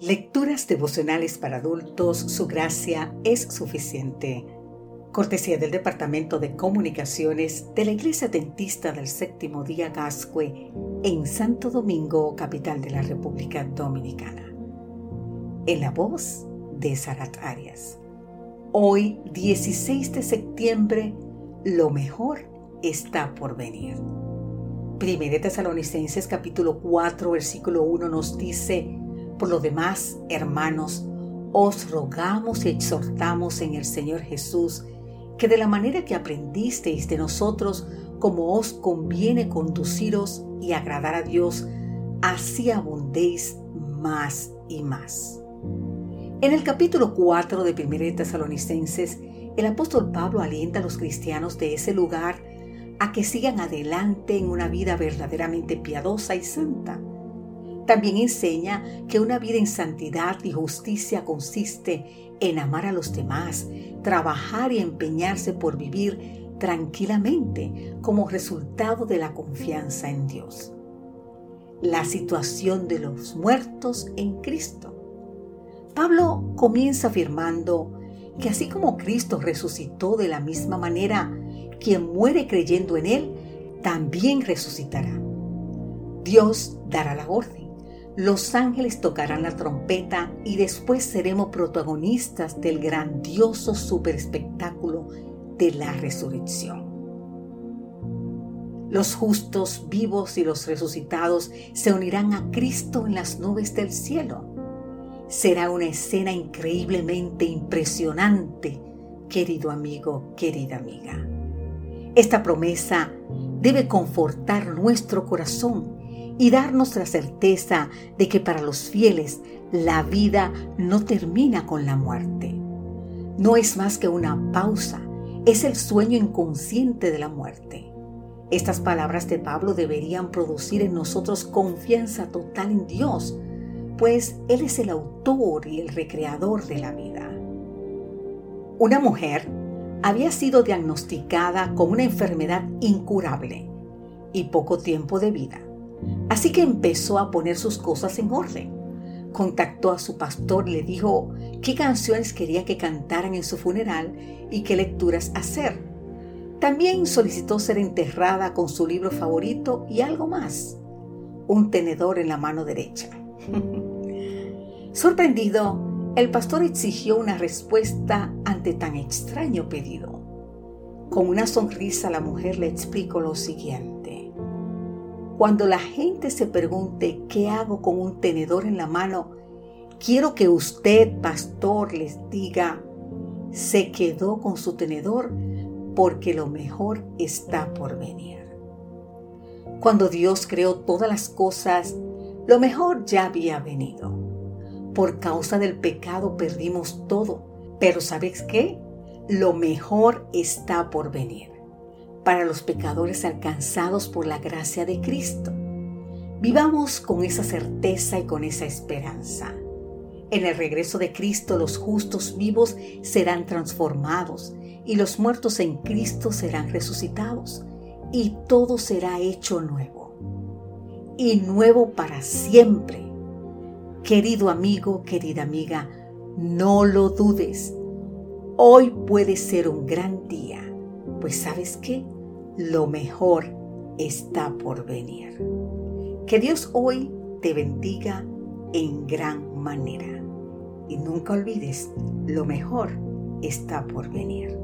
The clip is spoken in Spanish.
Lecturas devocionales para adultos, su gracia es suficiente. Cortesía del Departamento de Comunicaciones de la Iglesia Dentista del Séptimo Día Gascue en Santo Domingo, capital de la República Dominicana. En la voz de Sarat Arias. Hoy, 16 de septiembre, lo mejor está por venir. Primera Tesalonicenses capítulo 4 versículo 1 nos dice, por lo demás, hermanos, os rogamos y exhortamos en el Señor Jesús que de la manera que aprendisteis de nosotros, como os conviene conduciros y agradar a Dios, así abundéis más y más. En el capítulo 4 de 1 de Tesalonicenses, el apóstol Pablo alienta a los cristianos de ese lugar a que sigan adelante en una vida verdaderamente piadosa y santa también enseña que una vida en santidad y justicia consiste en amar a los demás, trabajar y empeñarse por vivir tranquilamente como resultado de la confianza en Dios. La situación de los muertos en Cristo. Pablo comienza afirmando que así como Cristo resucitó de la misma manera, quien muere creyendo en Él, también resucitará. Dios dará la orden los ángeles tocarán la trompeta y después seremos protagonistas del grandioso super espectáculo de la resurrección. Los justos vivos y los resucitados se unirán a Cristo en las nubes del cielo. Será una escena increíblemente impresionante, querido amigo, querida amiga. Esta promesa debe confortar nuestro corazón y darnos la certeza de que para los fieles la vida no termina con la muerte. No es más que una pausa, es el sueño inconsciente de la muerte. Estas palabras de Pablo deberían producir en nosotros confianza total en Dios, pues Él es el autor y el recreador de la vida. Una mujer había sido diagnosticada con una enfermedad incurable y poco tiempo de vida. Así que empezó a poner sus cosas en orden. Contactó a su pastor y le dijo qué canciones quería que cantaran en su funeral y qué lecturas hacer. También solicitó ser enterrada con su libro favorito y algo más, un tenedor en la mano derecha. Sorprendido, el pastor exigió una respuesta ante tan extraño pedido. Con una sonrisa la mujer le explicó lo siguiente. Cuando la gente se pregunte qué hago con un tenedor en la mano, quiero que usted, pastor, les diga, se quedó con su tenedor porque lo mejor está por venir. Cuando Dios creó todas las cosas, lo mejor ya había venido. Por causa del pecado perdimos todo, pero ¿sabes qué? Lo mejor está por venir para los pecadores alcanzados por la gracia de Cristo. Vivamos con esa certeza y con esa esperanza. En el regreso de Cristo los justos vivos serán transformados y los muertos en Cristo serán resucitados y todo será hecho nuevo. Y nuevo para siempre. Querido amigo, querida amiga, no lo dudes. Hoy puede ser un gran día pues sabes qué, lo mejor está por venir. Que Dios hoy te bendiga en gran manera. Y nunca olvides, lo mejor está por venir.